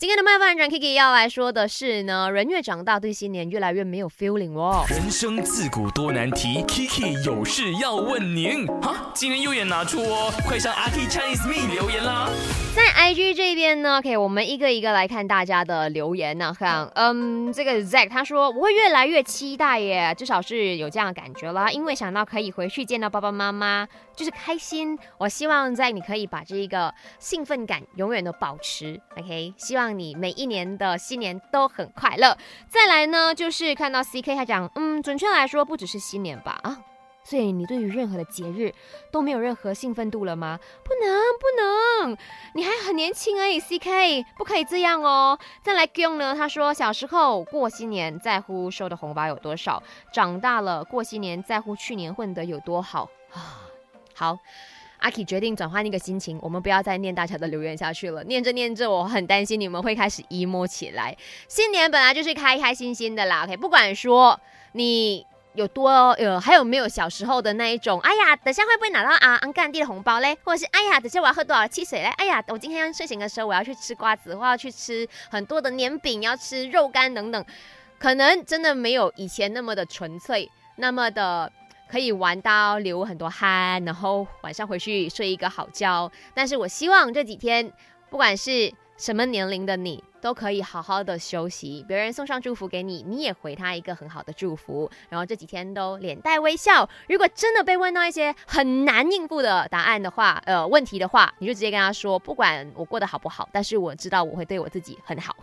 今天的麦饭人 Kiki 要来说的是呢，人越长大，对新年越来越没有 feeling 哦。人生自古多难题，Kiki 有事要问您。哈，今天右眼拿出哦，快上阿 K Chinese Me 留言啦。在 IG 这边呢，OK，我们一个一个来看大家的留言呢。看，嗯，这个 Zack 他说我会越来越期待耶，至少是有这样的感觉啦，因为想到可以回去见到爸爸妈妈，就是开心。我希望在你可以把这一个兴奋感永远都保持，OK，希望。你每一年的新年都很快乐。再来呢，就是看到 C K 他讲，嗯，准确来说不只是新年吧，啊，所以你对于任何的节日都没有任何兴奋度了吗？不能，不能，你还很年轻而已，C K 不可以这样哦。再来 Gung 呢，他说小时候过新年在乎收的红包有多少，长大了过新年在乎去年混得有多好啊。好。阿 K 决定转换一个心情，我们不要再念大家的留言下去了。念着念着，我很担心你们会开始 emo 起来。新年本来就是开开心心的啦，OK，不管说你有多呃，还有没有小时候的那一种，哎呀，等下会不会拿到啊安干地的红包嘞？或者是哎呀，等下我要喝多少汽水嘞？哎呀，我今天睡醒的时候我要去吃瓜子，或要去吃很多的年饼，要吃肉干等等，可能真的没有以前那么的纯粹，那么的。可以玩到流很多汗，然后晚上回去睡一个好觉。但是我希望这几天，不管是什么年龄的你，都可以好好的休息。别人送上祝福给你，你也回他一个很好的祝福。然后这几天都脸带微笑。如果真的被问到一些很难应付的答案的话，呃，问题的话，你就直接跟他说，不管我过得好不好，但是我知道我会对我自己很好。